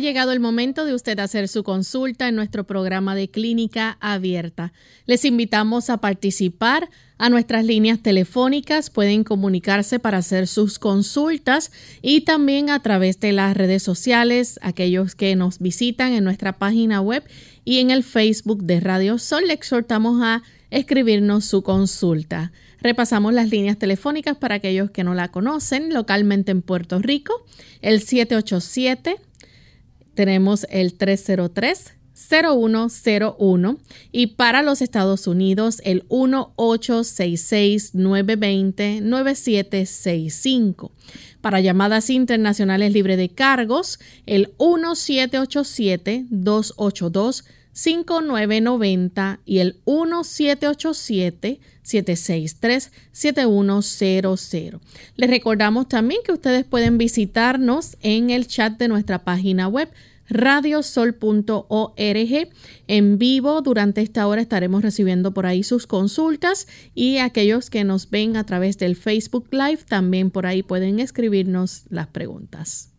Llegado el momento de usted hacer su consulta en nuestro programa de clínica abierta. Les invitamos a participar a nuestras líneas telefónicas. Pueden comunicarse para hacer sus consultas y también a través de las redes sociales, aquellos que nos visitan en nuestra página web y en el Facebook de Radio Sol. Le exhortamos a escribirnos su consulta. Repasamos las líneas telefónicas para aquellos que no la conocen localmente en Puerto Rico, el 787 tenemos el 303 0101 y para los Estados Unidos el 1866-920-9765. Para llamadas internacionales libre de cargos, el 1787-282-5990 y el 1787-763-7100. Les recordamos también que ustedes pueden visitarnos en el chat de nuestra página web radiosol.org. En vivo durante esta hora estaremos recibiendo por ahí sus consultas y aquellos que nos ven a través del Facebook Live también por ahí pueden escribirnos las preguntas.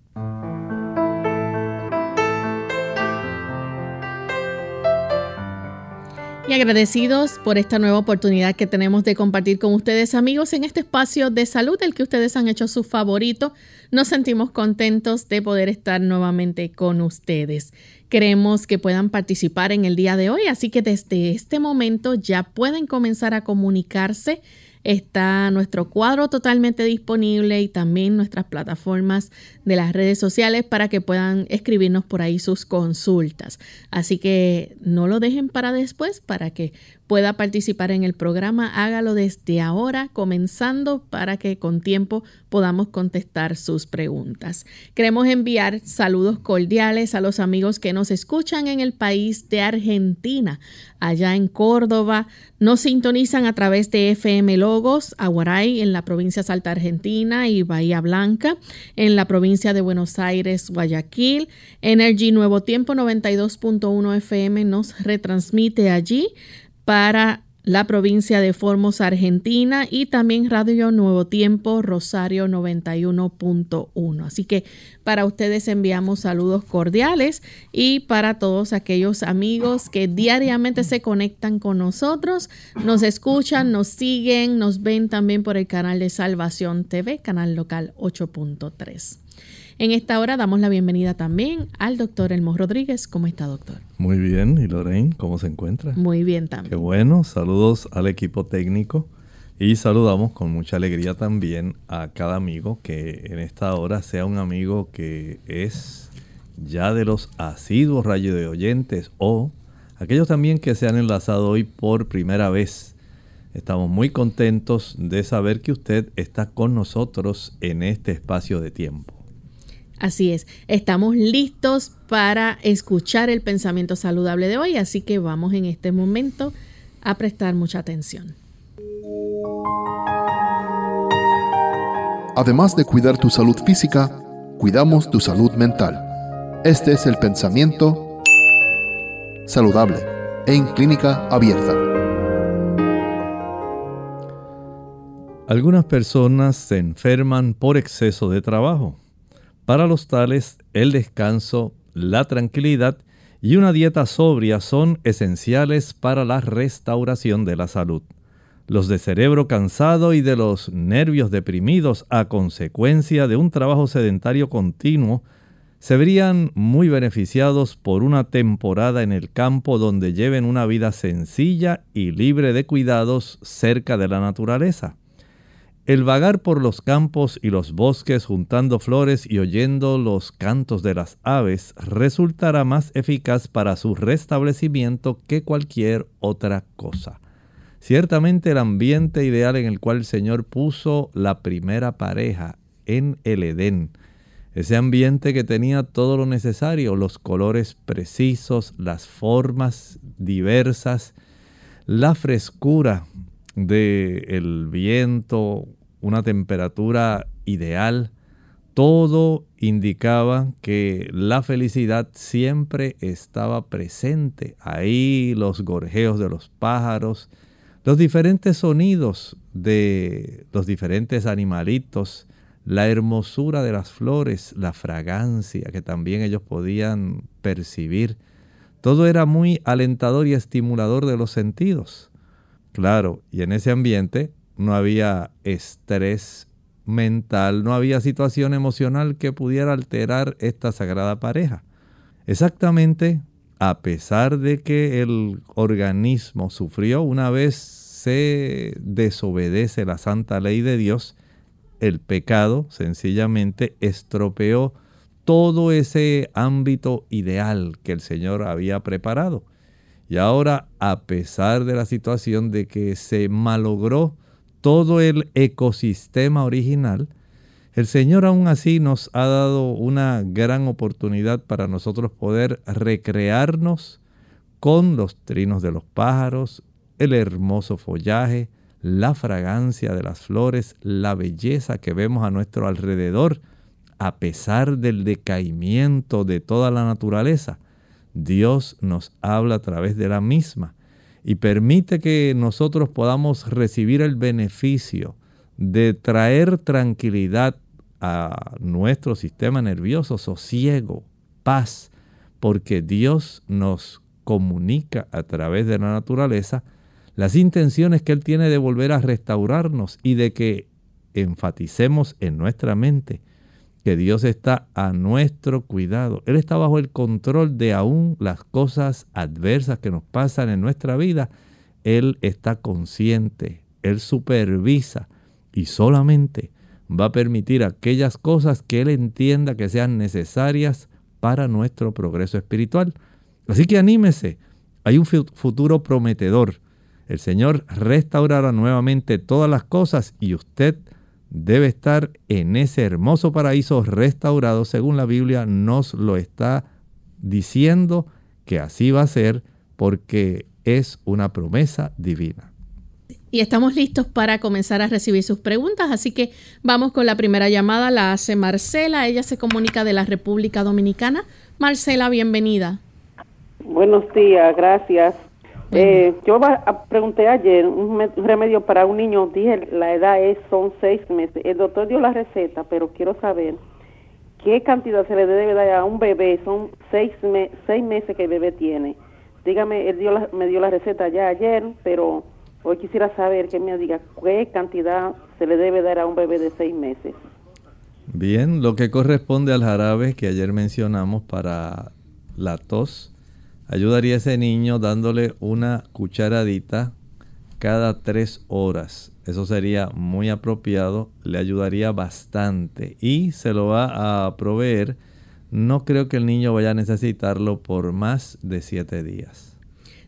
Y agradecidos por esta nueva oportunidad que tenemos de compartir con ustedes amigos en este espacio de salud, el que ustedes han hecho su favorito nos sentimos contentos de poder estar nuevamente con ustedes. Queremos que puedan participar en el día de hoy, así que desde este momento ya pueden comenzar a comunicarse Está nuestro cuadro totalmente disponible y también nuestras plataformas de las redes sociales para que puedan escribirnos por ahí sus consultas. Así que no lo dejen para después para que pueda participar en el programa, hágalo desde ahora, comenzando para que con tiempo podamos contestar sus preguntas. Queremos enviar saludos cordiales a los amigos que nos escuchan en el país de Argentina, allá en Córdoba. Nos sintonizan a través de FM Logos, Aguaray, en la provincia Salta Argentina y Bahía Blanca, en la provincia de Buenos Aires, Guayaquil. Energy Nuevo Tiempo 92.1 FM nos retransmite allí para la provincia de Formos, Argentina, y también Radio Nuevo Tiempo, Rosario 91.1. Así que para ustedes enviamos saludos cordiales y para todos aquellos amigos que diariamente se conectan con nosotros, nos escuchan, nos siguen, nos ven también por el canal de Salvación TV, canal local 8.3. En esta hora damos la bienvenida también al doctor Elmo Rodríguez. ¿Cómo está, doctor? Muy bien. ¿Y Lorraine, cómo se encuentra? Muy bien también. Qué bueno. Saludos al equipo técnico. Y saludamos con mucha alegría también a cada amigo que en esta hora sea un amigo que es ya de los asiduos rayos de oyentes o aquellos también que se han enlazado hoy por primera vez. Estamos muy contentos de saber que usted está con nosotros en este espacio de tiempo. Así es, estamos listos para escuchar el pensamiento saludable de hoy, así que vamos en este momento a prestar mucha atención. Además de cuidar tu salud física, cuidamos tu salud mental. Este es el pensamiento saludable en clínica abierta. Algunas personas se enferman por exceso de trabajo. Para los tales, el descanso, la tranquilidad y una dieta sobria son esenciales para la restauración de la salud. Los de cerebro cansado y de los nervios deprimidos a consecuencia de un trabajo sedentario continuo se verían muy beneficiados por una temporada en el campo donde lleven una vida sencilla y libre de cuidados cerca de la naturaleza. El vagar por los campos y los bosques juntando flores y oyendo los cantos de las aves resultará más eficaz para su restablecimiento que cualquier otra cosa. ciertamente el ambiente ideal en el cual el Señor puso la primera pareja en el Edén. Ese ambiente que tenía todo lo necesario, los colores precisos, las formas diversas, la frescura del viento, una temperatura ideal, todo indicaba que la felicidad siempre estaba presente. Ahí los gorjeos de los pájaros, los diferentes sonidos de los diferentes animalitos, la hermosura de las flores, la fragancia que también ellos podían percibir. Todo era muy alentador y estimulador de los sentidos. Claro, y en ese ambiente no había estrés mental, no había situación emocional que pudiera alterar esta sagrada pareja. Exactamente, a pesar de que el organismo sufrió una vez se desobedece la santa ley de Dios, el pecado sencillamente estropeó todo ese ámbito ideal que el Señor había preparado. Y ahora, a pesar de la situación de que se malogró todo el ecosistema original, el Señor aún así nos ha dado una gran oportunidad para nosotros poder recrearnos con los trinos de los pájaros, el hermoso follaje, la fragancia de las flores, la belleza que vemos a nuestro alrededor, a pesar del decaimiento de toda la naturaleza. Dios nos habla a través de la misma y permite que nosotros podamos recibir el beneficio de traer tranquilidad a nuestro sistema nervioso, sosiego, paz, porque Dios nos comunica a través de la naturaleza las intenciones que Él tiene de volver a restaurarnos y de que enfaticemos en nuestra mente que Dios está a nuestro cuidado. Él está bajo el control de aún las cosas adversas que nos pasan en nuestra vida. Él está consciente, Él supervisa y solamente va a permitir aquellas cosas que Él entienda que sean necesarias para nuestro progreso espiritual. Así que anímese, hay un futuro prometedor. El Señor restaurará nuevamente todas las cosas y usted debe estar en ese hermoso paraíso restaurado, según la Biblia nos lo está diciendo que así va a ser porque es una promesa divina. Y estamos listos para comenzar a recibir sus preguntas, así que vamos con la primera llamada, la hace Marcela, ella se comunica de la República Dominicana. Marcela, bienvenida. Buenos días, gracias. Eh, yo pregunté ayer un, remedio para un niño, dije la edad es son seis meses. El doctor dio la receta, pero quiero saber qué cantidad se le debe dar a un bebé. Son seis, seis meses que el bebé tiene. Dígame, él dio me dio la receta ya ayer, pero hoy quisiera saber que me diga qué cantidad se le debe dar a un bebé de seis meses. Bien, lo que corresponde al jarabe que ayer mencionamos para la tos Ayudaría a ese niño dándole una cucharadita cada tres horas. Eso sería muy apropiado, le ayudaría bastante y se lo va a proveer. No creo que el niño vaya a necesitarlo por más de siete días.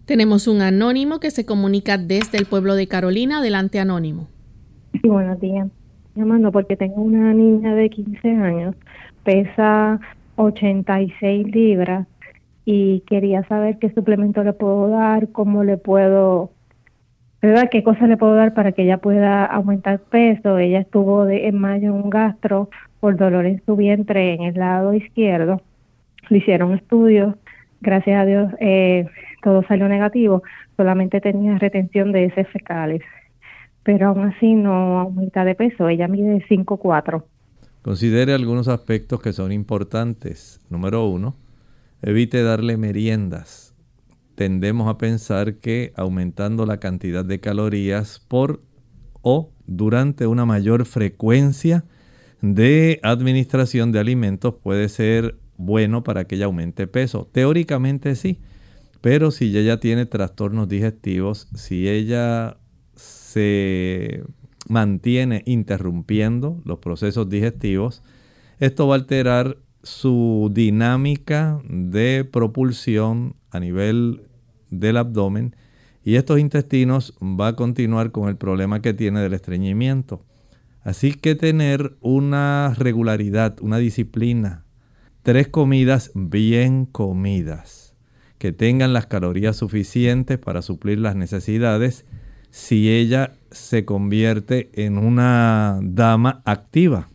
Tenemos un anónimo que se comunica desde el pueblo de Carolina. Adelante, anónimo. Sí, buenos días. Llamando porque tengo una niña de 15 años, pesa 86 libras y quería saber qué suplemento le puedo dar, cómo le puedo, ¿verdad? ¿Qué cosas le puedo dar para que ella pueda aumentar peso? Ella estuvo de, en mayo en un gastro por dolor en su vientre en el lado izquierdo. Le hicieron estudios, gracias a Dios eh, todo salió negativo, solamente tenía retención de heces fecales, pero aún así no aumenta de peso, ella mide 5'4". Considere algunos aspectos que son importantes. Número uno, Evite darle meriendas. Tendemos a pensar que aumentando la cantidad de calorías por o durante una mayor frecuencia de administración de alimentos puede ser bueno para que ella aumente peso. Teóricamente sí, pero si ella tiene trastornos digestivos, si ella se mantiene interrumpiendo los procesos digestivos, esto va a alterar su dinámica de propulsión a nivel del abdomen y estos intestinos va a continuar con el problema que tiene del estreñimiento. Así que tener una regularidad, una disciplina, tres comidas bien comidas, que tengan las calorías suficientes para suplir las necesidades si ella se convierte en una dama activa.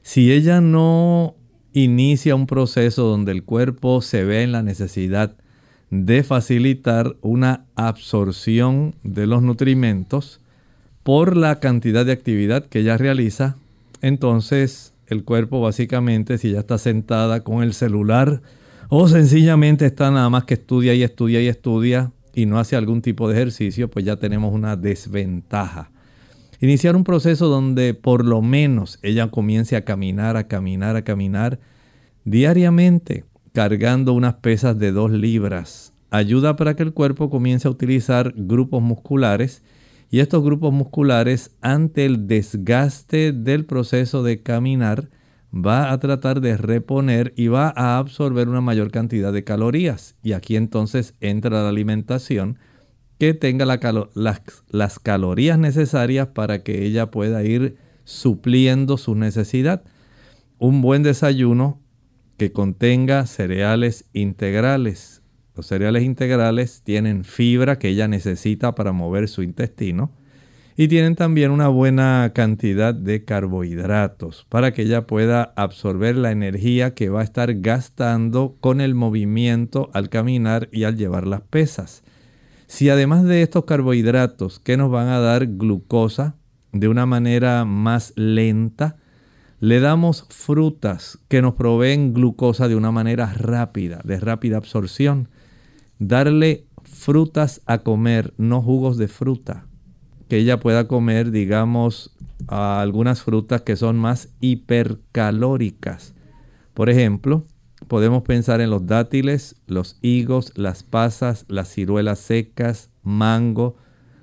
Si ella no inicia un proceso donde el cuerpo se ve en la necesidad de facilitar una absorción de los nutrimentos por la cantidad de actividad que ella realiza, entonces el cuerpo básicamente, si ella está sentada con el celular o sencillamente está nada más que estudia y estudia y estudia y no hace algún tipo de ejercicio, pues ya tenemos una desventaja. Iniciar un proceso donde por lo menos ella comience a caminar, a caminar, a caminar diariamente cargando unas pesas de 2 libras. Ayuda para que el cuerpo comience a utilizar grupos musculares y estos grupos musculares ante el desgaste del proceso de caminar va a tratar de reponer y va a absorber una mayor cantidad de calorías. Y aquí entonces entra la alimentación que tenga las, las calorías necesarias para que ella pueda ir supliendo su necesidad. Un buen desayuno que contenga cereales integrales. Los cereales integrales tienen fibra que ella necesita para mover su intestino y tienen también una buena cantidad de carbohidratos para que ella pueda absorber la energía que va a estar gastando con el movimiento al caminar y al llevar las pesas. Si además de estos carbohidratos que nos van a dar glucosa de una manera más lenta, le damos frutas que nos proveen glucosa de una manera rápida, de rápida absorción. Darle frutas a comer, no jugos de fruta. Que ella pueda comer, digamos, algunas frutas que son más hipercalóricas. Por ejemplo, podemos pensar en los dátiles, los higos, las pasas, las ciruelas secas, mango,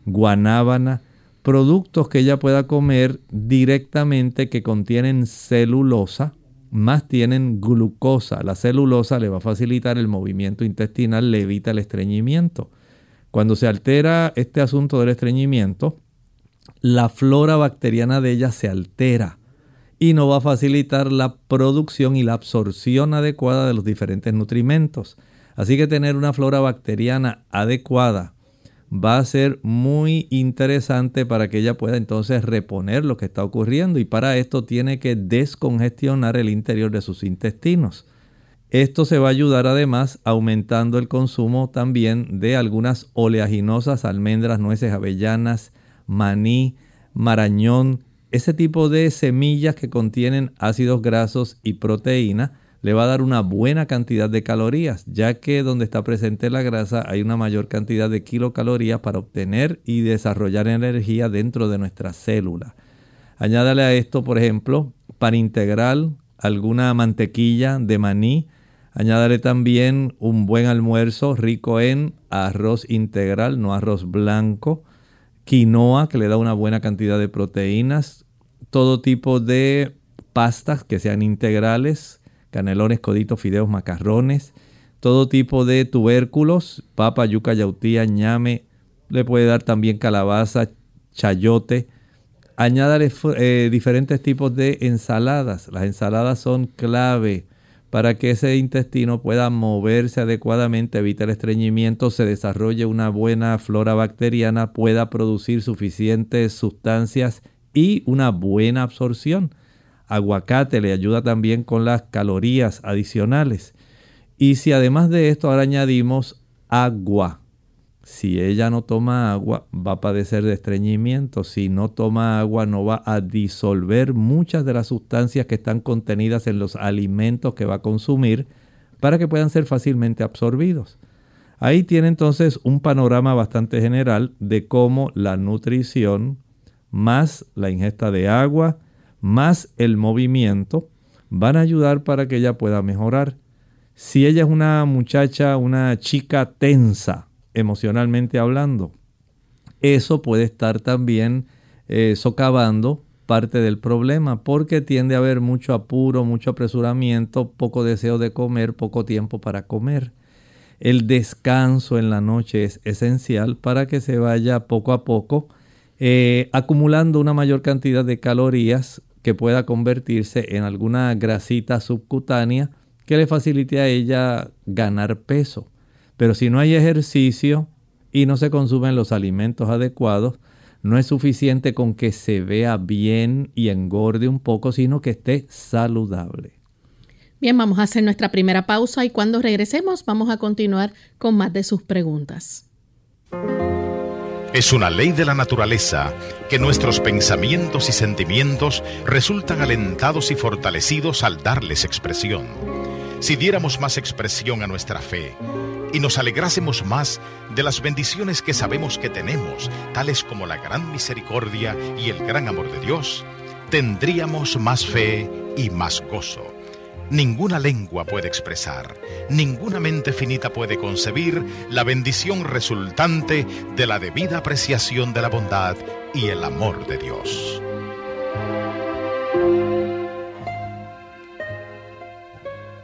guanábana, productos que ella pueda comer directamente que contienen celulosa, más tienen glucosa. La celulosa le va a facilitar el movimiento intestinal, le evita el estreñimiento. Cuando se altera este asunto del estreñimiento, la flora bacteriana de ella se altera y no va a facilitar la producción y la absorción adecuada de los diferentes nutrimentos. Así que tener una flora bacteriana adecuada va a ser muy interesante para que ella pueda entonces reponer lo que está ocurriendo y para esto tiene que descongestionar el interior de sus intestinos. Esto se va a ayudar además aumentando el consumo también de algunas oleaginosas, almendras, nueces, avellanas, maní, marañón, ese tipo de semillas que contienen ácidos grasos y proteína le va a dar una buena cantidad de calorías, ya que donde está presente la grasa hay una mayor cantidad de kilocalorías para obtener y desarrollar energía dentro de nuestra célula. Añádale a esto, por ejemplo, pan integral, alguna mantequilla de maní. Añádale también un buen almuerzo rico en arroz integral, no arroz blanco, quinoa que le da una buena cantidad de proteínas, todo tipo de pastas que sean integrales, canelones, coditos, fideos, macarrones, todo tipo de tubérculos, papa, yuca, yautía, ñame, le puede dar también calabaza, chayote. Añádale eh, diferentes tipos de ensaladas. Las ensaladas son clave para que ese intestino pueda moverse adecuadamente, evite el estreñimiento, se desarrolle una buena flora bacteriana, pueda producir suficientes sustancias y una buena absorción aguacate le ayuda también con las calorías adicionales. Y si además de esto ahora añadimos agua, si ella no toma agua va a padecer de estreñimiento. Si no toma agua no va a disolver muchas de las sustancias que están contenidas en los alimentos que va a consumir para que puedan ser fácilmente absorbidos. Ahí tiene entonces un panorama bastante general de cómo la nutrición más la ingesta de agua, más el movimiento van a ayudar para que ella pueda mejorar. Si ella es una muchacha, una chica tensa emocionalmente hablando, eso puede estar también eh, socavando parte del problema porque tiende a haber mucho apuro, mucho apresuramiento, poco deseo de comer, poco tiempo para comer. El descanso en la noche es esencial para que se vaya poco a poco eh, acumulando una mayor cantidad de calorías que pueda convertirse en alguna grasita subcutánea que le facilite a ella ganar peso. Pero si no hay ejercicio y no se consumen los alimentos adecuados, no es suficiente con que se vea bien y engorde un poco, sino que esté saludable. Bien, vamos a hacer nuestra primera pausa y cuando regresemos vamos a continuar con más de sus preguntas. Es una ley de la naturaleza que nuestros pensamientos y sentimientos resultan alentados y fortalecidos al darles expresión. Si diéramos más expresión a nuestra fe y nos alegrásemos más de las bendiciones que sabemos que tenemos, tales como la gran misericordia y el gran amor de Dios, tendríamos más fe y más gozo Ninguna lengua puede expresar, ninguna mente finita puede concebir la bendición resultante de la debida apreciación de la bondad y el amor de Dios.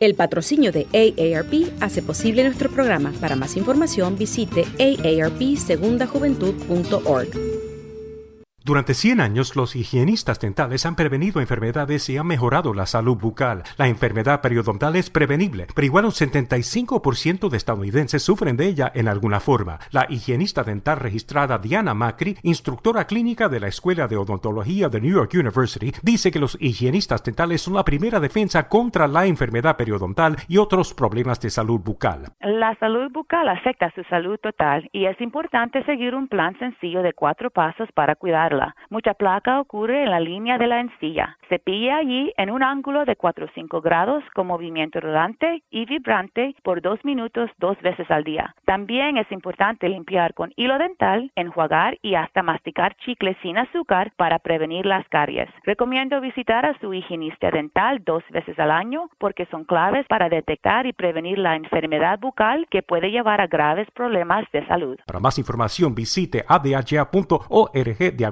El patrocinio de AARP hace posible nuestro programa. Para más información visite aarpsegundajuventud.org. Durante 100 años, los higienistas dentales han prevenido enfermedades y han mejorado la salud bucal. La enfermedad periodontal es prevenible, pero igual un 75% de estadounidenses sufren de ella en alguna forma. La higienista dental registrada Diana Macri, instructora clínica de la Escuela de Odontología de New York University, dice que los higienistas dentales son la primera defensa contra la enfermedad periodontal y otros problemas de salud bucal. La salud bucal afecta su salud total y es importante seguir un plan sencillo de cuatro pasos para cuidarla Mucha placa ocurre en la línea de la encilla. Cepilla allí en un ángulo de 4 o 5 grados con movimiento rodante y vibrante por dos minutos dos veces al día. También es importante limpiar con hilo dental, enjuagar y hasta masticar chicles sin azúcar para prevenir las caries. Recomiendo visitar a su higienista dental dos veces al año porque son claves para detectar y prevenir la enfermedad bucal que puede llevar a graves problemas de salud. Para más información visite adha.org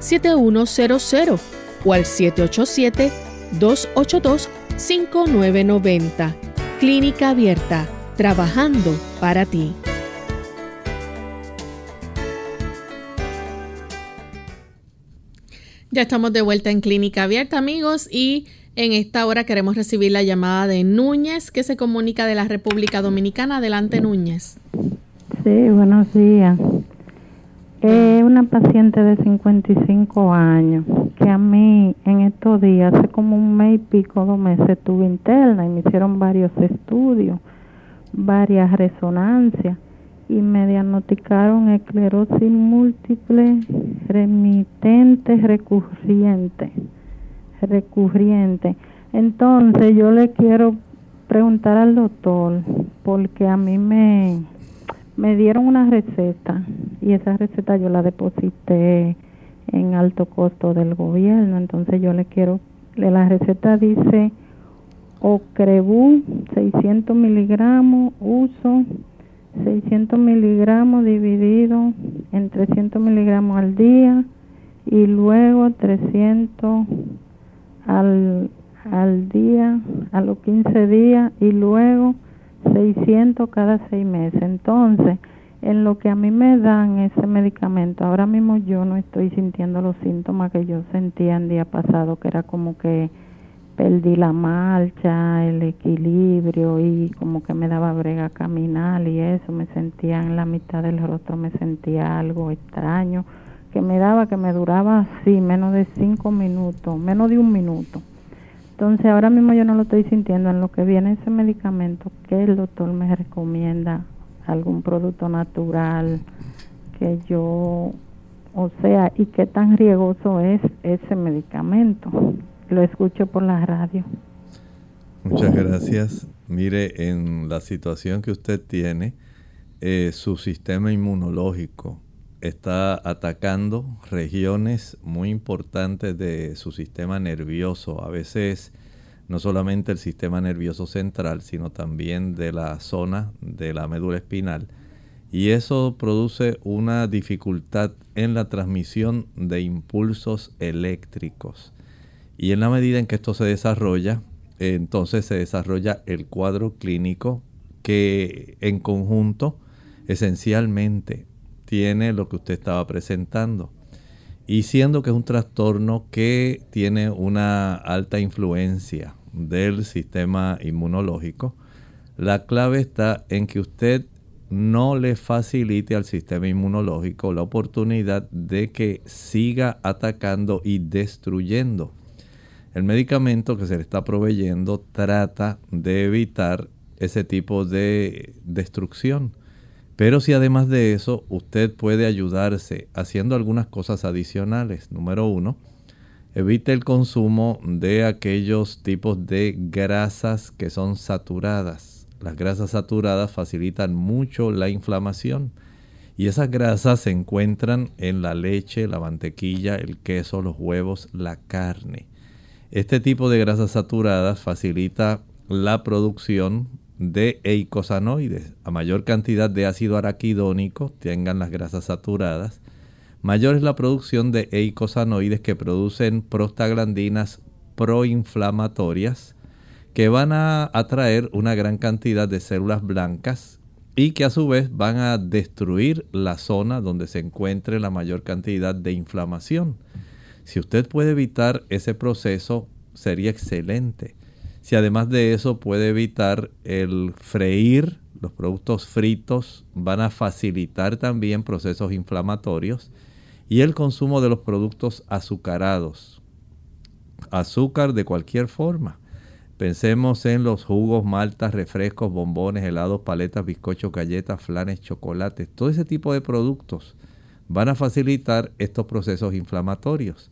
7100 o al 787-282-5990. Clínica Abierta, trabajando para ti. Ya estamos de vuelta en Clínica Abierta, amigos, y en esta hora queremos recibir la llamada de Núñez, que se comunica de la República Dominicana. Adelante, Núñez. Sí, buenos días. Es una paciente de 55 años que a mí en estos días, hace como un mes y pico, dos meses, estuve interna y me hicieron varios estudios, varias resonancias y me diagnosticaron esclerosis múltiple remitente recurrente. Recurriente. Entonces yo le quiero preguntar al doctor, porque a mí me, me dieron una receta y esa receta yo la deposité en alto costo del gobierno, entonces yo le quiero, la receta dice Ocrebu 600 miligramos, uso 600 miligramos dividido en 300 miligramos al día y luego 300 al, al día, a los 15 días y luego 600 cada 6 meses. Entonces, en lo que a mí me dan ese medicamento, ahora mismo yo no estoy sintiendo los síntomas que yo sentía el día pasado, que era como que perdí la marcha, el equilibrio y como que me daba brega caminar y eso, me sentía en la mitad del rostro, me sentía algo extraño, que me daba, que me duraba así, menos de cinco minutos, menos de un minuto. Entonces ahora mismo yo no lo estoy sintiendo en lo que viene ese medicamento, que el doctor me recomienda algún producto natural que yo, o sea, y qué tan riesgoso es ese medicamento. Lo escucho por la radio. Muchas gracias. Mire, en la situación que usted tiene, eh, su sistema inmunológico está atacando regiones muy importantes de su sistema nervioso. A veces no solamente el sistema nervioso central, sino también de la zona de la médula espinal. Y eso produce una dificultad en la transmisión de impulsos eléctricos. Y en la medida en que esto se desarrolla, entonces se desarrolla el cuadro clínico que en conjunto esencialmente tiene lo que usted estaba presentando. Y siendo que es un trastorno que tiene una alta influencia del sistema inmunológico, la clave está en que usted no le facilite al sistema inmunológico la oportunidad de que siga atacando y destruyendo el medicamento que se le está proveyendo trata de evitar ese tipo de destrucción. Pero si además de eso usted puede ayudarse haciendo algunas cosas adicionales. Número uno, evite el consumo de aquellos tipos de grasas que son saturadas. Las grasas saturadas facilitan mucho la inflamación. Y esas grasas se encuentran en la leche, la mantequilla, el queso, los huevos, la carne. Este tipo de grasas saturadas facilita la producción de eicosanoides. A mayor cantidad de ácido araquidónico tengan las grasas saturadas, mayor es la producción de eicosanoides que producen prostaglandinas proinflamatorias que van a atraer una gran cantidad de células blancas y que a su vez van a destruir la zona donde se encuentre la mayor cantidad de inflamación. Si usted puede evitar ese proceso, sería excelente. Si además de eso puede evitar el freír, los productos fritos van a facilitar también procesos inflamatorios y el consumo de los productos azucarados. Azúcar de cualquier forma. Pensemos en los jugos, maltas, refrescos, bombones, helados, paletas, bizcochos, galletas, flanes, chocolates. Todo ese tipo de productos van a facilitar estos procesos inflamatorios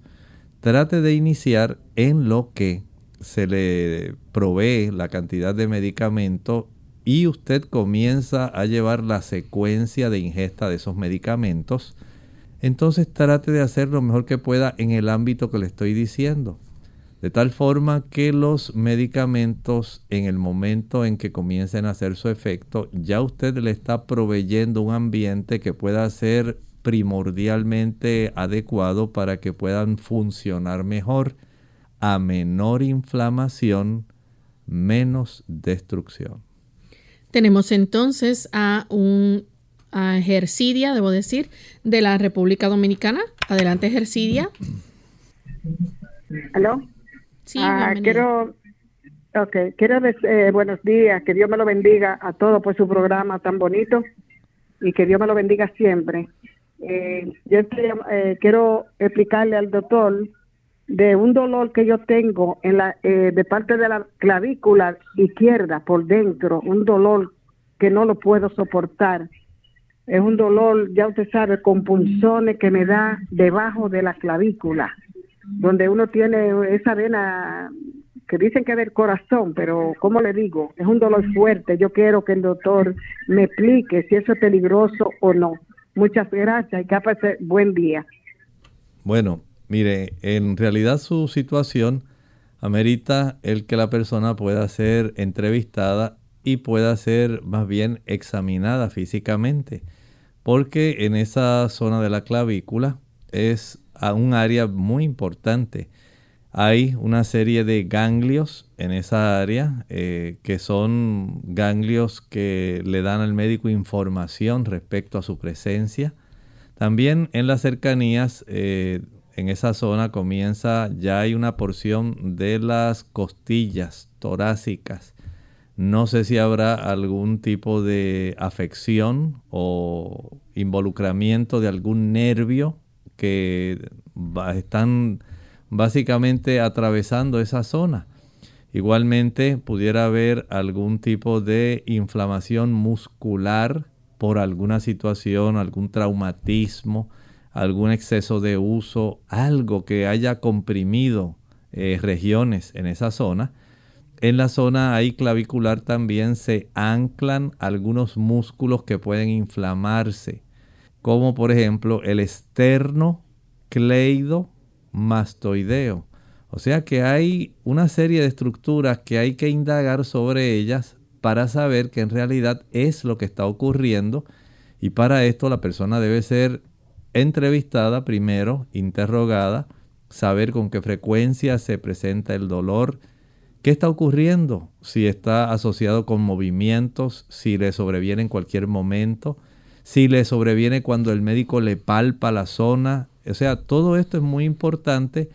trate de iniciar en lo que se le provee la cantidad de medicamento y usted comienza a llevar la secuencia de ingesta de esos medicamentos, entonces trate de hacer lo mejor que pueda en el ámbito que le estoy diciendo. De tal forma que los medicamentos en el momento en que comiencen a hacer su efecto, ya usted le está proveyendo un ambiente que pueda ser primordialmente adecuado para que puedan funcionar mejor. A menor inflamación, menos destrucción. Tenemos entonces a un a Ejercidia, debo decir, de la República Dominicana. Adelante, Ejercidia. ¿Aló? Sí, ah, quiero, okay, quiero decir eh, buenos días, que Dios me lo bendiga a todos por su programa tan bonito y que Dios me lo bendiga siempre. Eh, yo eh, quiero explicarle al doctor de un dolor que yo tengo en la eh, de parte de la clavícula izquierda por dentro, un dolor que no lo puedo soportar. Es un dolor, ya usted sabe, con punzones que me da debajo de la clavícula, donde uno tiene esa vena que dicen que es del corazón, pero ¿cómo le digo? Es un dolor fuerte. Yo quiero que el doctor me explique si eso es peligroso o no. Muchas gracias y que pase buen día. Bueno, mire, en realidad su situación amerita el que la persona pueda ser entrevistada y pueda ser más bien examinada físicamente, porque en esa zona de la clavícula es un área muy importante hay una serie de ganglios en esa área eh, que son ganglios que le dan al médico información respecto a su presencia. También en las cercanías, eh, en esa zona comienza, ya hay una porción de las costillas torácicas. No sé si habrá algún tipo de afección o involucramiento de algún nervio que están básicamente atravesando esa zona. Igualmente pudiera haber algún tipo de inflamación muscular por alguna situación, algún traumatismo, algún exceso de uso, algo que haya comprimido eh, regiones en esa zona. En la zona ahí clavicular también se anclan algunos músculos que pueden inflamarse, como por ejemplo el esterno cleido mastoideo. O sea que hay una serie de estructuras que hay que indagar sobre ellas para saber qué en realidad es lo que está ocurriendo y para esto la persona debe ser entrevistada primero, interrogada, saber con qué frecuencia se presenta el dolor, qué está ocurriendo, si está asociado con movimientos, si le sobreviene en cualquier momento, si le sobreviene cuando el médico le palpa la zona, o sea, todo esto es muy importante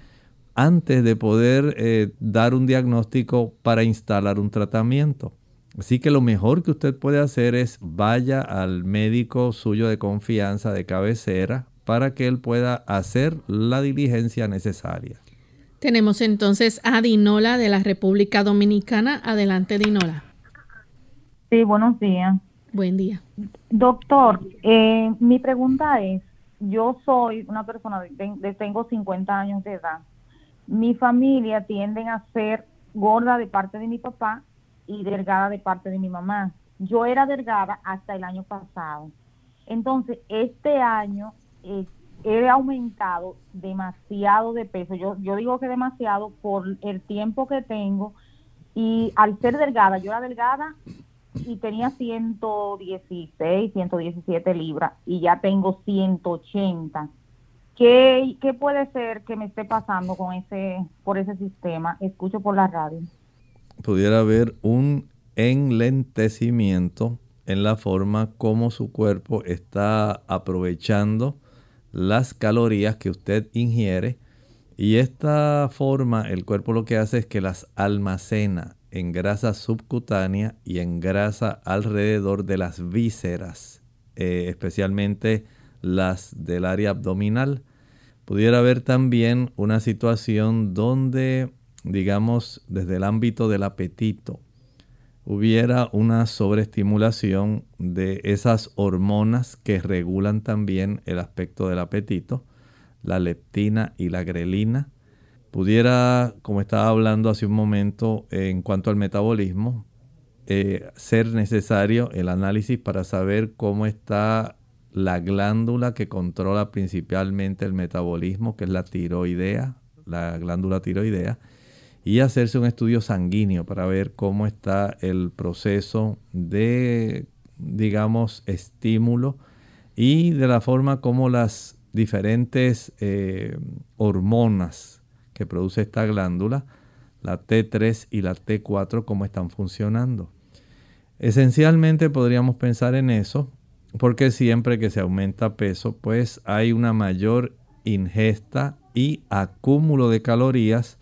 antes de poder eh, dar un diagnóstico para instalar un tratamiento. Así que lo mejor que usted puede hacer es vaya al médico suyo de confianza, de cabecera, para que él pueda hacer la diligencia necesaria. Tenemos entonces a Dinola de la República Dominicana. Adelante, Dinola. Sí, buenos días. Buen día. Doctor, eh, mi pregunta es, yo soy una persona, de, tengo 50 años de edad. Mi familia tienden a ser gorda de parte de mi papá y delgada de parte de mi mamá. Yo era delgada hasta el año pasado. Entonces, este año he aumentado demasiado de peso. Yo, yo digo que demasiado por el tiempo que tengo y al ser delgada, yo era delgada y tenía 116, 117 libras y ya tengo 180. ¿Qué, ¿Qué puede ser que me esté pasando con ese, por ese sistema? Escucho por la radio. Pudiera haber un enlentecimiento en la forma como su cuerpo está aprovechando las calorías que usted ingiere y esta forma el cuerpo lo que hace es que las almacena en grasa subcutánea y en grasa alrededor de las vísceras, eh, especialmente las del área abdominal. Pudiera haber también una situación donde, digamos, desde el ámbito del apetito, hubiera una sobreestimulación de esas hormonas que regulan también el aspecto del apetito, la leptina y la grelina. Pudiera, como estaba hablando hace un momento en cuanto al metabolismo, eh, ser necesario el análisis para saber cómo está la glándula que controla principalmente el metabolismo, que es la tiroidea, la glándula tiroidea, y hacerse un estudio sanguíneo para ver cómo está el proceso de, digamos, estímulo y de la forma como las diferentes eh, hormonas que produce esta glándula, la T3 y la T4, cómo están funcionando. Esencialmente podríamos pensar en eso, porque siempre que se aumenta peso, pues hay una mayor ingesta y acúmulo de calorías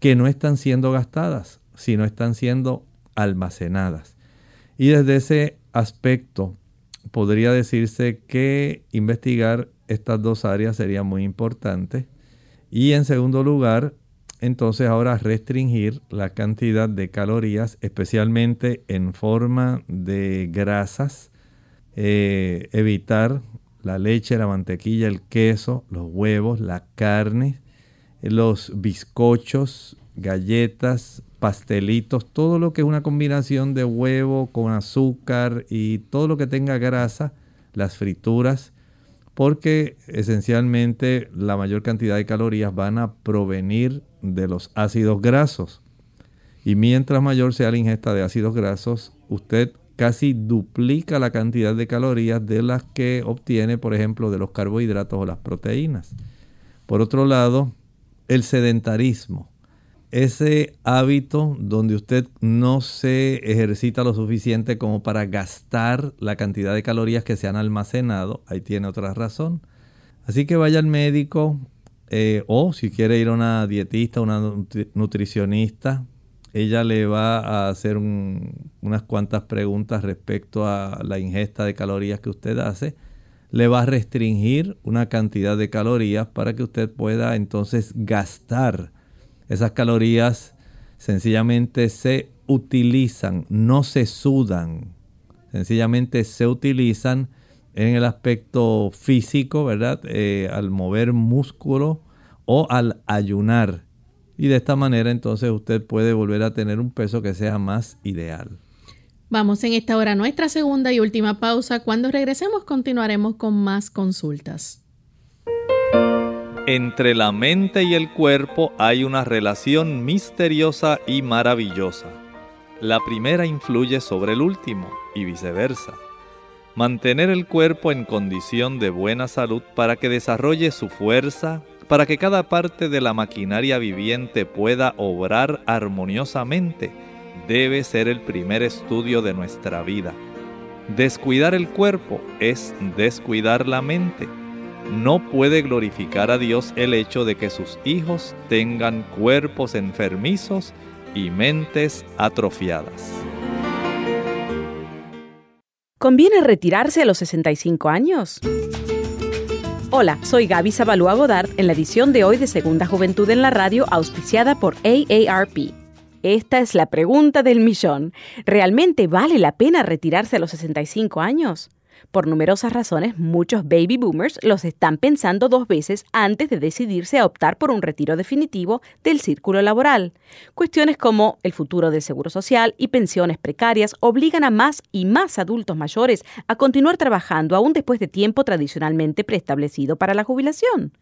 que no están siendo gastadas, sino están siendo almacenadas. Y desde ese aspecto podría decirse que investigar estas dos áreas sería muy importante y en segundo lugar, entonces ahora restringir la cantidad de calorías, especialmente en forma de grasas, eh, evitar la leche, la mantequilla, el queso, los huevos, la carne, los bizcochos, galletas, pastelitos, todo lo que es una combinación de huevo con azúcar y todo lo que tenga grasa, las frituras, porque esencialmente la mayor cantidad de calorías van a provenir de los ácidos grasos. Y mientras mayor sea la ingesta de ácidos grasos, usted casi duplica la cantidad de calorías de las que obtiene, por ejemplo, de los carbohidratos o las proteínas. Por otro lado, el sedentarismo ese hábito donde usted no se ejercita lo suficiente como para gastar la cantidad de calorías que se han almacenado, ahí tiene otra razón. Así que vaya al médico eh, o si quiere ir a una dietista, una nutricionista, ella le va a hacer unas cuantas preguntas respecto a la ingesta de calorías que usted hace. Le va a restringir una cantidad de calorías para que usted pueda entonces gastar esas calorías sencillamente se utilizan, no se sudan, sencillamente se utilizan en el aspecto físico, ¿verdad? Eh, al mover músculo o al ayunar. Y de esta manera entonces usted puede volver a tener un peso que sea más ideal. Vamos en esta hora nuestra segunda y última pausa. Cuando regresemos continuaremos con más consultas. Entre la mente y el cuerpo hay una relación misteriosa y maravillosa. La primera influye sobre el último y viceversa. Mantener el cuerpo en condición de buena salud para que desarrolle su fuerza, para que cada parte de la maquinaria viviente pueda obrar armoniosamente, debe ser el primer estudio de nuestra vida. Descuidar el cuerpo es descuidar la mente no puede glorificar a Dios el hecho de que sus hijos tengan cuerpos enfermizos y mentes atrofiadas. ¿Conviene retirarse a los 65 años? Hola, soy Gaby Zabalúa Godard en la edición de hoy de Segunda Juventud en la Radio, auspiciada por AARP. Esta es la pregunta del millón. ¿Realmente vale la pena retirarse a los 65 años? Por numerosas razones, muchos baby boomers los están pensando dos veces antes de decidirse a optar por un retiro definitivo del círculo laboral. Cuestiones como el futuro del seguro social y pensiones precarias obligan a más y más adultos mayores a continuar trabajando aún después de tiempo tradicionalmente preestablecido para la jubilación.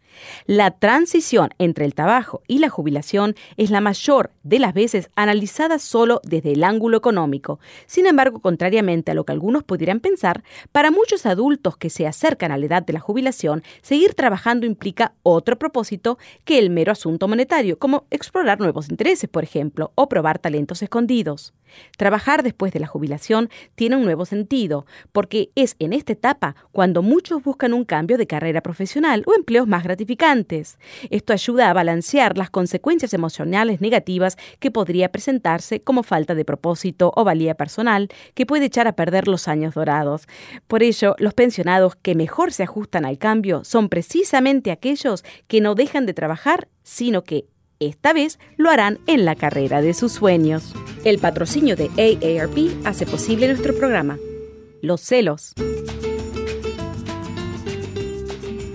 La transición entre el trabajo y la jubilación es la mayor de las veces analizada solo desde el ángulo económico. Sin embargo, contrariamente a lo que algunos pudieran pensar, para muchos adultos que se acercan a la edad de la jubilación, seguir trabajando implica otro propósito que el mero asunto monetario, como explorar nuevos intereses, por ejemplo, o probar talentos escondidos. Trabajar después de la jubilación tiene un nuevo sentido, porque es en esta etapa cuando muchos buscan un cambio de carrera profesional o empleos más gratificantes. Esto ayuda a balancear las consecuencias emocionales negativas que podría presentarse como falta de propósito o valía personal que puede echar a perder los años dorados. Por ello, los pensionados que mejor se ajustan al cambio son precisamente aquellos que no dejan de trabajar, sino que esta vez lo harán en la carrera de sus sueños. El patrocinio de AARP hace posible nuestro programa. Los celos.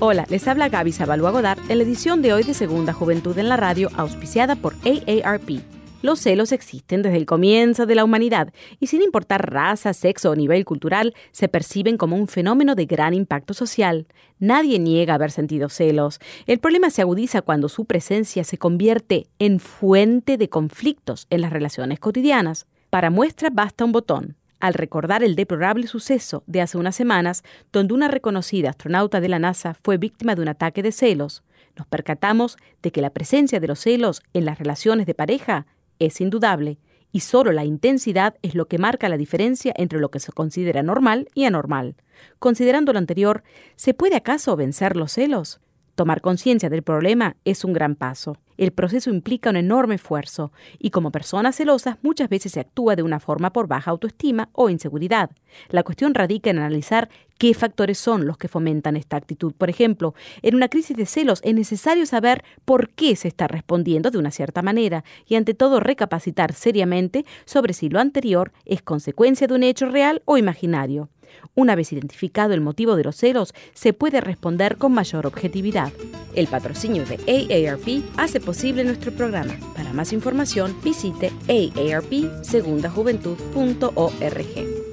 Hola, les habla Gaby Zabalúa Godard en la edición de hoy de Segunda Juventud en la Radio, auspiciada por AARP. Los celos existen desde el comienzo de la humanidad y sin importar raza, sexo o nivel cultural, se perciben como un fenómeno de gran impacto social. Nadie niega haber sentido celos. El problema se agudiza cuando su presencia se convierte en fuente de conflictos en las relaciones cotidianas. Para muestra basta un botón al recordar el deplorable suceso de hace unas semanas, donde una reconocida astronauta de la NASA fue víctima de un ataque de celos, nos percatamos de que la presencia de los celos en las relaciones de pareja es indudable, y solo la intensidad es lo que marca la diferencia entre lo que se considera normal y anormal. Considerando lo anterior, ¿se puede acaso vencer los celos? Tomar conciencia del problema es un gran paso. El proceso implica un enorme esfuerzo y como personas celosas muchas veces se actúa de una forma por baja autoestima o inseguridad. La cuestión radica en analizar qué factores son los que fomentan esta actitud. Por ejemplo, en una crisis de celos es necesario saber por qué se está respondiendo de una cierta manera y ante todo recapacitar seriamente sobre si lo anterior es consecuencia de un hecho real o imaginario. Una vez identificado el motivo de los celos, se puede responder con mayor objetividad. El patrocinio de AARP hace posible nuestro programa. Para más información, visite aarpsegundajuventud.org.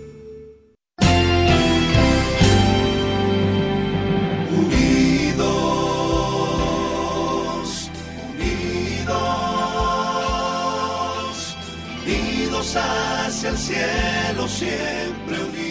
hacia el cielo siempre unidos, unidos,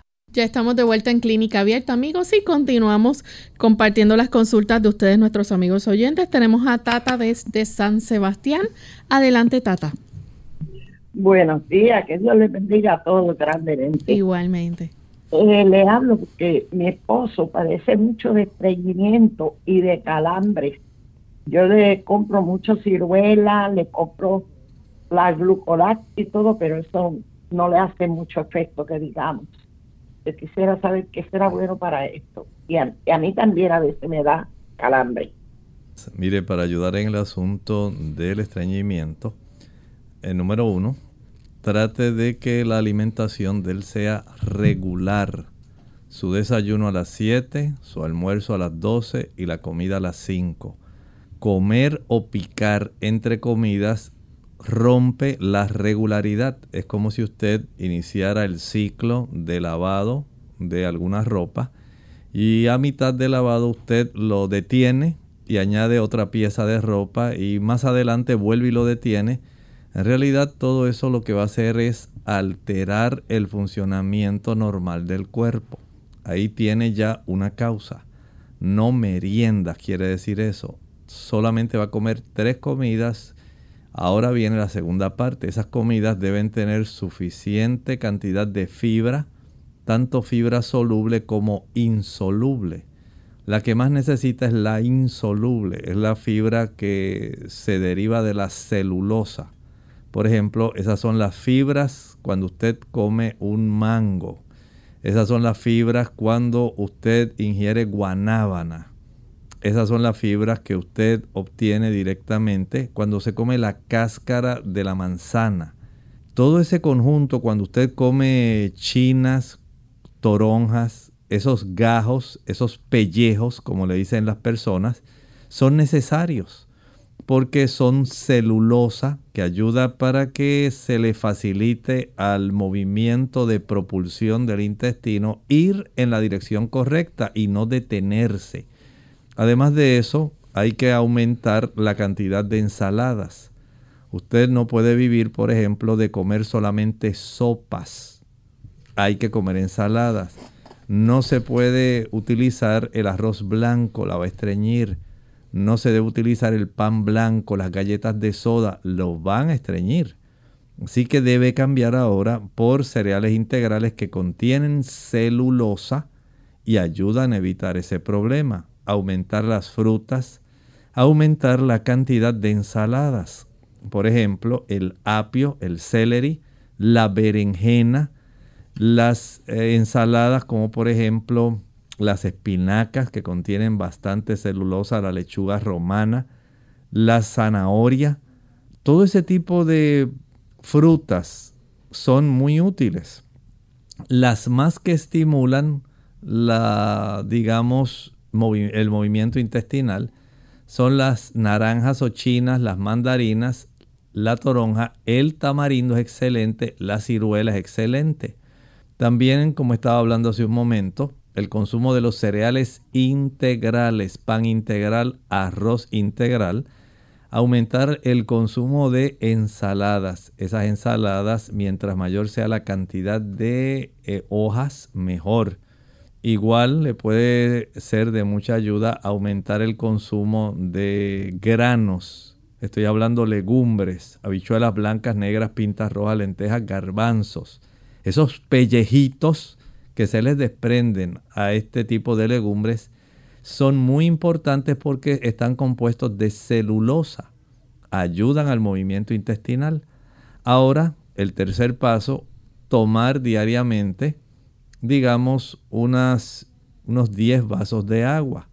Ya estamos de vuelta en Clínica Abierta, amigos, y continuamos compartiendo las consultas de ustedes, nuestros amigos oyentes. Tenemos a Tata desde San Sebastián. Adelante, Tata. Buenos días, que Dios les bendiga a todos grandemente. Igualmente. Eh, le hablo porque mi esposo padece mucho de estreñimiento y de calambres. Yo le compro mucho ciruela, le compro la glucolac y todo, pero eso no le hace mucho efecto, que digamos. Quisiera saber qué será bueno para esto. Y a, mí también a veces me da calambre. Mire, para ayudar en el asunto del estreñimiento, el número uno, trate de que la alimentación de él sea regular. Su desayuno a las 7, su almuerzo a las 12 y la comida a las 5. Comer o picar entre comidas rompe la regularidad. Es como si usted iniciara el ciclo de lavado de alguna ropa y a mitad de lavado usted lo detiene y añade otra pieza de ropa y más adelante vuelve y lo detiene. En realidad todo eso lo que va a hacer es alterar el funcionamiento normal del cuerpo. Ahí tiene ya una causa. No merienda quiere decir eso. Solamente va a comer tres comidas Ahora viene la segunda parte. Esas comidas deben tener suficiente cantidad de fibra, tanto fibra soluble como insoluble. La que más necesita es la insoluble, es la fibra que se deriva de la celulosa. Por ejemplo, esas son las fibras cuando usted come un mango. Esas son las fibras cuando usted ingiere guanábana. Esas son las fibras que usted obtiene directamente cuando se come la cáscara de la manzana. Todo ese conjunto, cuando usted come chinas, toronjas, esos gajos, esos pellejos, como le dicen las personas, son necesarios porque son celulosa que ayuda para que se le facilite al movimiento de propulsión del intestino ir en la dirección correcta y no detenerse. Además de eso, hay que aumentar la cantidad de ensaladas. Usted no puede vivir, por ejemplo, de comer solamente sopas. Hay que comer ensaladas. No se puede utilizar el arroz blanco, la va a estreñir. No se debe utilizar el pan blanco, las galletas de soda, lo van a estreñir. Así que debe cambiar ahora por cereales integrales que contienen celulosa y ayudan a evitar ese problema aumentar las frutas, aumentar la cantidad de ensaladas. Por ejemplo, el apio, el celery, la berenjena, las eh, ensaladas como por ejemplo las espinacas que contienen bastante celulosa, la lechuga romana, la zanahoria, todo ese tipo de frutas son muy útiles. Las más que estimulan la, digamos, el movimiento intestinal son las naranjas o chinas, las mandarinas, la toronja, el tamarindo es excelente, la ciruela es excelente. También, como estaba hablando hace un momento, el consumo de los cereales integrales, pan integral, arroz integral, aumentar el consumo de ensaladas. Esas ensaladas, mientras mayor sea la cantidad de eh, hojas, mejor. Igual le puede ser de mucha ayuda aumentar el consumo de granos. Estoy hablando legumbres, habichuelas blancas, negras, pintas rojas, lentejas, garbanzos. Esos pellejitos que se les desprenden a este tipo de legumbres son muy importantes porque están compuestos de celulosa. Ayudan al movimiento intestinal. Ahora, el tercer paso, tomar diariamente, digamos, unas, unos 10 vasos de agua.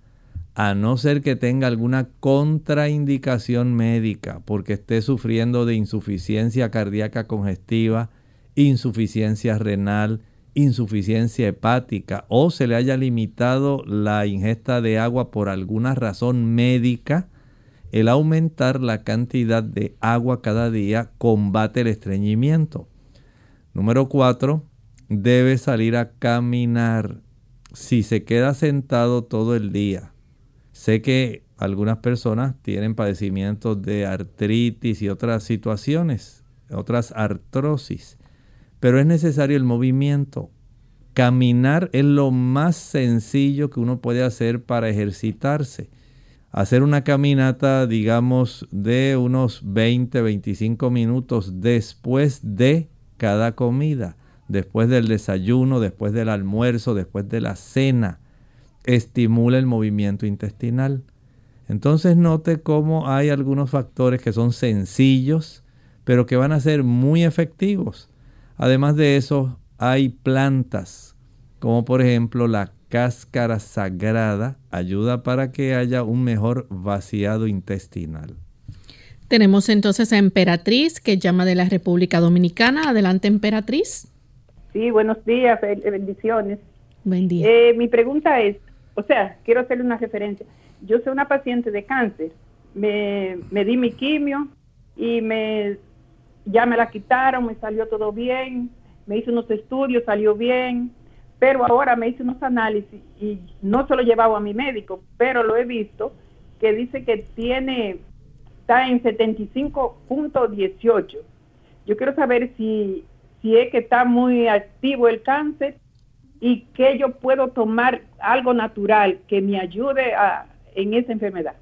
A no ser que tenga alguna contraindicación médica porque esté sufriendo de insuficiencia cardíaca congestiva, insuficiencia renal, insuficiencia hepática o se le haya limitado la ingesta de agua por alguna razón médica, el aumentar la cantidad de agua cada día combate el estreñimiento. Número 4. Debe salir a caminar. Si se queda sentado todo el día, sé que algunas personas tienen padecimientos de artritis y otras situaciones, otras artrosis pero es necesario el movimiento. Caminar es lo más sencillo que uno puede hacer para ejercitarse. Hacer una caminata, digamos, de unos 20, 25 minutos después de cada comida, después del desayuno, después del almuerzo, después de la cena, estimula el movimiento intestinal. Entonces note cómo hay algunos factores que son sencillos, pero que van a ser muy efectivos. Además de eso, hay plantas, como por ejemplo la cáscara sagrada, ayuda para que haya un mejor vaciado intestinal. Tenemos entonces a Emperatriz, que llama de la República Dominicana. Adelante, Emperatriz. Sí, buenos días, bendiciones. Buen día. Eh, mi pregunta es, o sea, quiero hacerle una referencia. Yo soy una paciente de cáncer. Me, me di mi quimio y me ya me la quitaron, me salió todo bien, me hice unos estudios, salió bien, pero ahora me hice unos análisis y no se lo llevaba a mi médico, pero lo he visto que dice que tiene, está en 75.18. Yo quiero saber si, si es que está muy activo el cáncer y que yo puedo tomar algo natural que me ayude a, en esa enfermedad.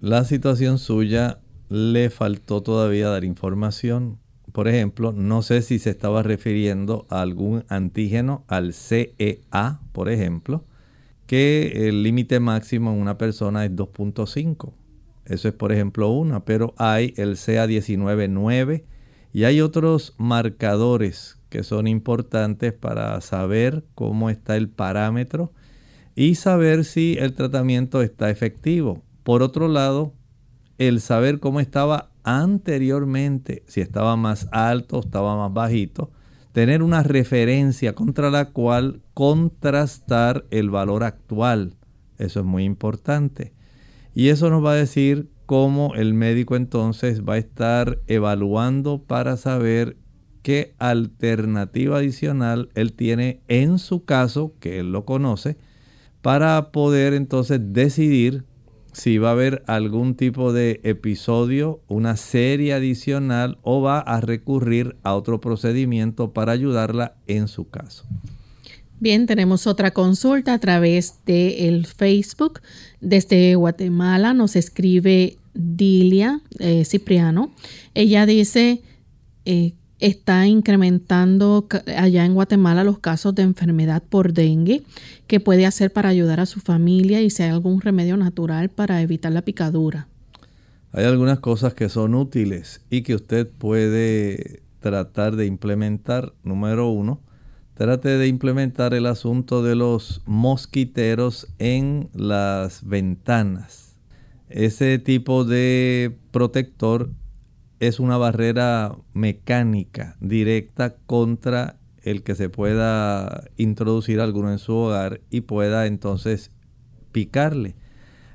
La situación suya le faltó todavía dar información. Por ejemplo, no sé si se estaba refiriendo a algún antígeno, al CEA, por ejemplo, que el límite máximo en una persona es 2.5. Eso es, por ejemplo, una, pero hay el CA199 y hay otros marcadores que son importantes para saber cómo está el parámetro y saber si el tratamiento está efectivo. Por otro lado, el saber cómo estaba anteriormente, si estaba más alto, estaba más bajito, tener una referencia contra la cual contrastar el valor actual. Eso es muy importante. Y eso nos va a decir cómo el médico entonces va a estar evaluando para saber qué alternativa adicional él tiene en su caso, que él lo conoce, para poder entonces decidir si va a haber algún tipo de episodio, una serie adicional o va a recurrir a otro procedimiento para ayudarla en su caso. Bien, tenemos otra consulta a través de el Facebook. Desde Guatemala nos escribe Dilia eh, Cipriano. Ella dice, eh, está incrementando allá en Guatemala los casos de enfermedad por dengue. ¿Qué puede hacer para ayudar a su familia y si hay algún remedio natural para evitar la picadura? Hay algunas cosas que son útiles y que usted puede tratar de implementar. Número uno, trate de implementar el asunto de los mosquiteros en las ventanas. Ese tipo de protector es una barrera mecánica directa contra el que se pueda introducir alguno en su hogar y pueda entonces picarle.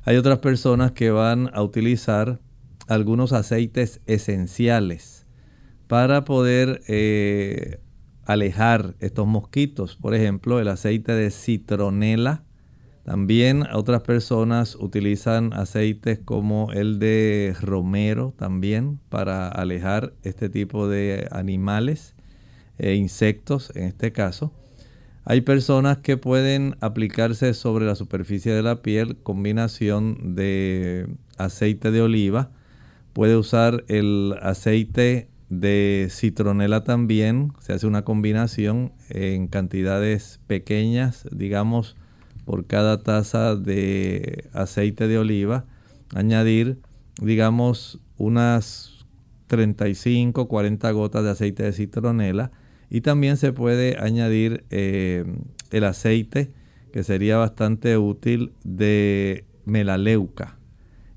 Hay otras personas que van a utilizar algunos aceites esenciales para poder eh, alejar estos mosquitos. Por ejemplo, el aceite de citronela también otras personas utilizan aceites como el de romero también para alejar este tipo de animales e insectos en este caso. Hay personas que pueden aplicarse sobre la superficie de la piel combinación de aceite de oliva Puede usar el aceite de citronela también. Se hace una combinación en cantidades pequeñas, digamos, por cada taza de aceite de oliva. Añadir, digamos, unas 35, 40 gotas de aceite de citronela. Y también se puede añadir eh, el aceite, que sería bastante útil, de melaleuca.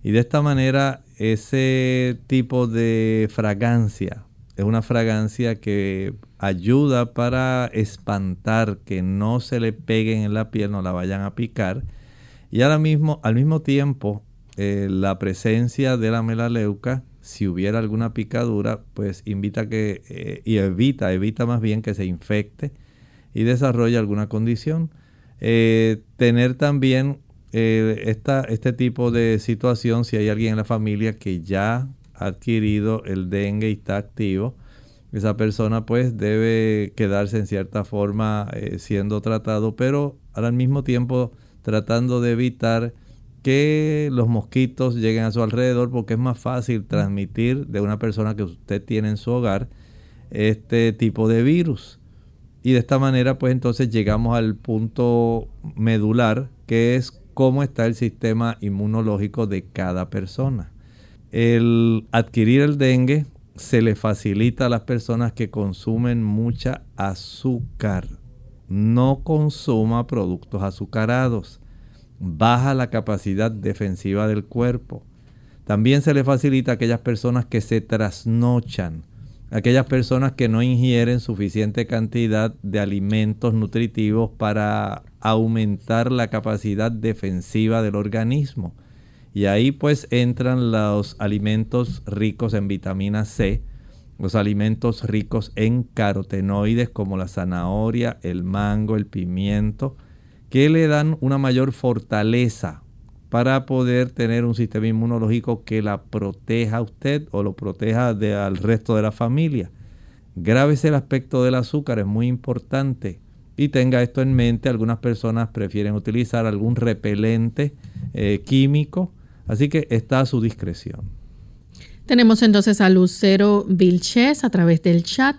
Y de esta manera ese tipo de fragancia es una fragancia que ayuda para espantar que no se le peguen en la piel, no la vayan a picar. Y ahora mismo, al mismo tiempo, eh, la presencia de la melaleuca, si hubiera alguna picadura, pues invita que, eh, y evita, evita más bien que se infecte y desarrolle alguna condición. Eh, tener también eh, este tipo de situación, si hay alguien en la familia que ya ha adquirido el dengue y está activo, esa persona pues debe quedarse en cierta forma eh, siendo tratado, pero al mismo tiempo tratando de evitar que los mosquitos lleguen a su alrededor porque es más fácil transmitir de una persona que usted tiene en su hogar este tipo de virus. Y de esta manera pues entonces llegamos al punto medular que es cómo está el sistema inmunológico de cada persona. El adquirir el dengue se le facilita a las personas que consumen mucha azúcar. No consuma productos azucarados. Baja la capacidad defensiva del cuerpo. También se le facilita a aquellas personas que se trasnochan, aquellas personas que no ingieren suficiente cantidad de alimentos nutritivos para aumentar la capacidad defensiva del organismo. Y ahí pues entran los alimentos ricos en vitamina C, los alimentos ricos en carotenoides como la zanahoria, el mango, el pimiento, que le dan una mayor fortaleza para poder tener un sistema inmunológico que la proteja a usted o lo proteja al resto de la familia. Grábese el aspecto del azúcar, es muy importante. Y tenga esto en mente, algunas personas prefieren utilizar algún repelente eh, químico, así que está a su discreción. Tenemos entonces a Lucero Vilches a través del chat.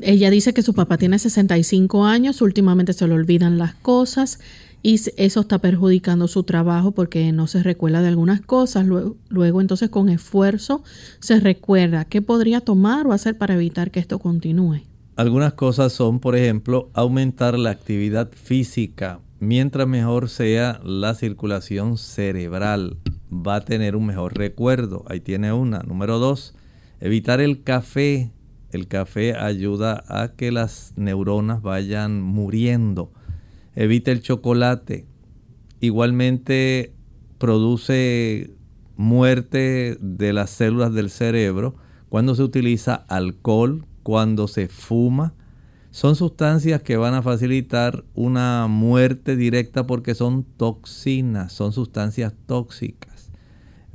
Ella dice que su papá tiene 65 años, últimamente se le olvidan las cosas y eso está perjudicando su trabajo porque no se recuerda de algunas cosas. Luego, entonces con esfuerzo se recuerda qué podría tomar o hacer para evitar que esto continúe. Algunas cosas son, por ejemplo, aumentar la actividad física. Mientras mejor sea la circulación cerebral, va a tener un mejor recuerdo. Ahí tiene una. Número dos, evitar el café. El café ayuda a que las neuronas vayan muriendo evita el chocolate. Igualmente produce muerte de las células del cerebro cuando se utiliza alcohol, cuando se fuma. Son sustancias que van a facilitar una muerte directa porque son toxinas, son sustancias tóxicas.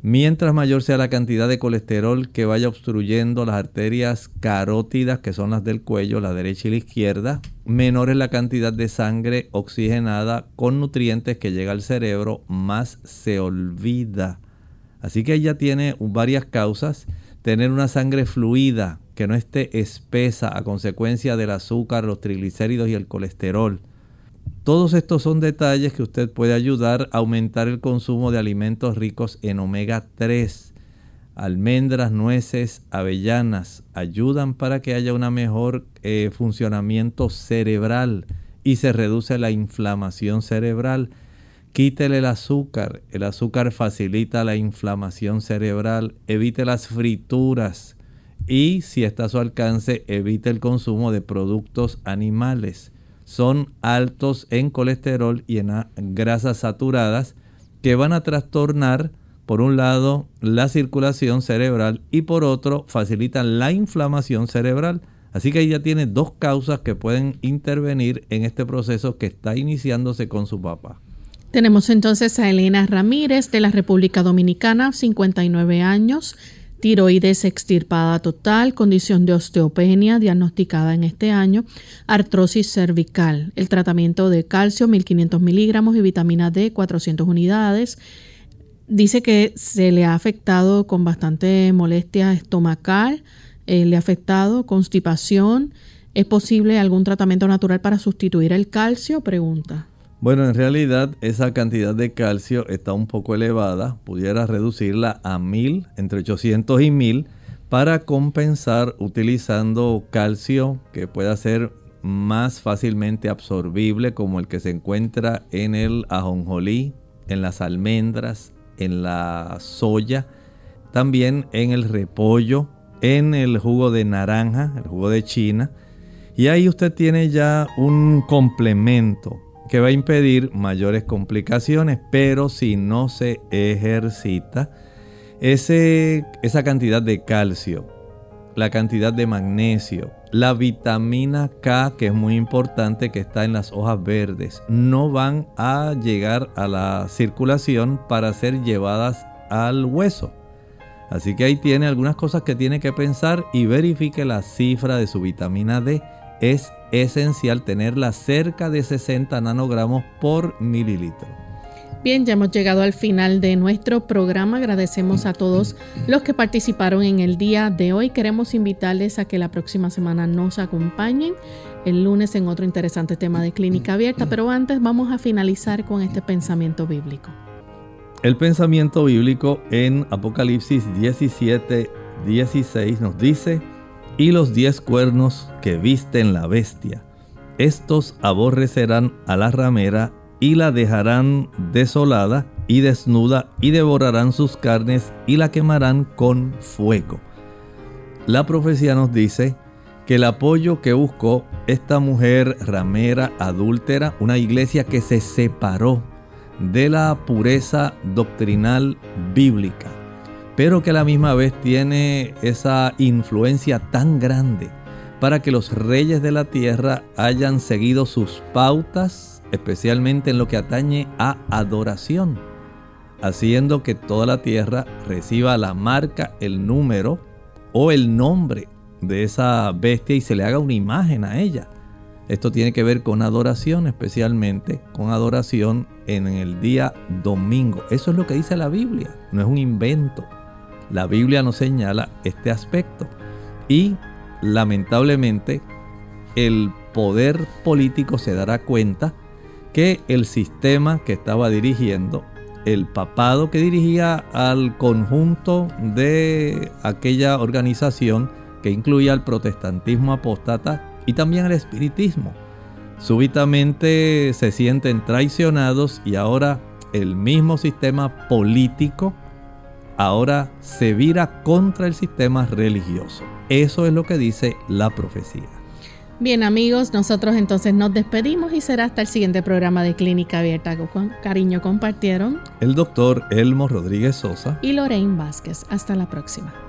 Mientras mayor sea la cantidad de colesterol que vaya obstruyendo las arterias carótidas, que son las del cuello, la derecha y la izquierda, menor es la cantidad de sangre oxigenada con nutrientes que llega al cerebro, más se olvida. Así que ella tiene varias causas. Tener una sangre fluida, que no esté espesa a consecuencia del azúcar, los triglicéridos y el colesterol todos estos son detalles que usted puede ayudar a aumentar el consumo de alimentos ricos en omega 3. Almendras, nueces, avellanas ayudan para que haya un mejor eh, funcionamiento cerebral y se reduce la inflamación cerebral. Quítele el azúcar. El azúcar facilita la inflamación cerebral. Evite las frituras. Y si está a su alcance, evite el consumo de productos animales son altos en colesterol y en grasas saturadas que van a trastornar por un lado la circulación cerebral y por otro facilitan la inflamación cerebral. Así que ella tiene dos causas que pueden intervenir en este proceso que está iniciándose con su papá. Tenemos entonces a Elena Ramírez de la República Dominicana, 59 años tiroides extirpada total, condición de osteopenia diagnosticada en este año, artrosis cervical, el tratamiento de calcio 1500 miligramos y vitamina D 400 unidades, dice que se le ha afectado con bastante molestia estomacal, eh, le ha afectado constipación. ¿Es posible algún tratamiento natural para sustituir el calcio? Pregunta. Bueno, en realidad esa cantidad de calcio está un poco elevada. Pudiera reducirla a 1000, entre 800 y 1000, para compensar utilizando calcio que pueda ser más fácilmente absorbible, como el que se encuentra en el ajonjolí, en las almendras, en la soya, también en el repollo, en el jugo de naranja, el jugo de china. Y ahí usted tiene ya un complemento que va a impedir mayores complicaciones, pero si no se ejercita, ese, esa cantidad de calcio, la cantidad de magnesio, la vitamina K, que es muy importante, que está en las hojas verdes, no van a llegar a la circulación para ser llevadas al hueso. Así que ahí tiene algunas cosas que tiene que pensar y verifique la cifra de su vitamina D. Es esencial tenerla cerca de 60 nanogramos por mililitro. Bien, ya hemos llegado al final de nuestro programa. Agradecemos a todos los que participaron en el día de hoy. Queremos invitarles a que la próxima semana nos acompañen el lunes en otro interesante tema de clínica abierta, pero antes vamos a finalizar con este pensamiento bíblico. El pensamiento bíblico en Apocalipsis 17, 16 nos dice, y los diez cuernos que visten la bestia, estos aborrecerán a la ramera y la dejarán desolada y desnuda y devorarán sus carnes y la quemarán con fuego. La profecía nos dice que el apoyo que buscó esta mujer ramera adúltera, una iglesia que se separó de la pureza doctrinal bíblica, pero que a la misma vez tiene esa influencia tan grande para que los reyes de la tierra hayan seguido sus pautas especialmente en lo que atañe a adoración, haciendo que toda la tierra reciba la marca, el número o el nombre de esa bestia y se le haga una imagen a ella. Esto tiene que ver con adoración, especialmente con adoración en el día domingo. Eso es lo que dice la Biblia, no es un invento. La Biblia nos señala este aspecto. Y lamentablemente el poder político se dará cuenta que el sistema que estaba dirigiendo, el papado que dirigía al conjunto de aquella organización que incluía el protestantismo apóstata y también el espiritismo. Súbitamente se sienten traicionados y ahora el mismo sistema político ahora se vira contra el sistema religioso. Eso es lo que dice la profecía. Bien amigos, nosotros entonces nos despedimos y será hasta el siguiente programa de Clínica Abierta. Con cariño compartieron el doctor Elmo Rodríguez Sosa y Lorraine Vázquez. Hasta la próxima.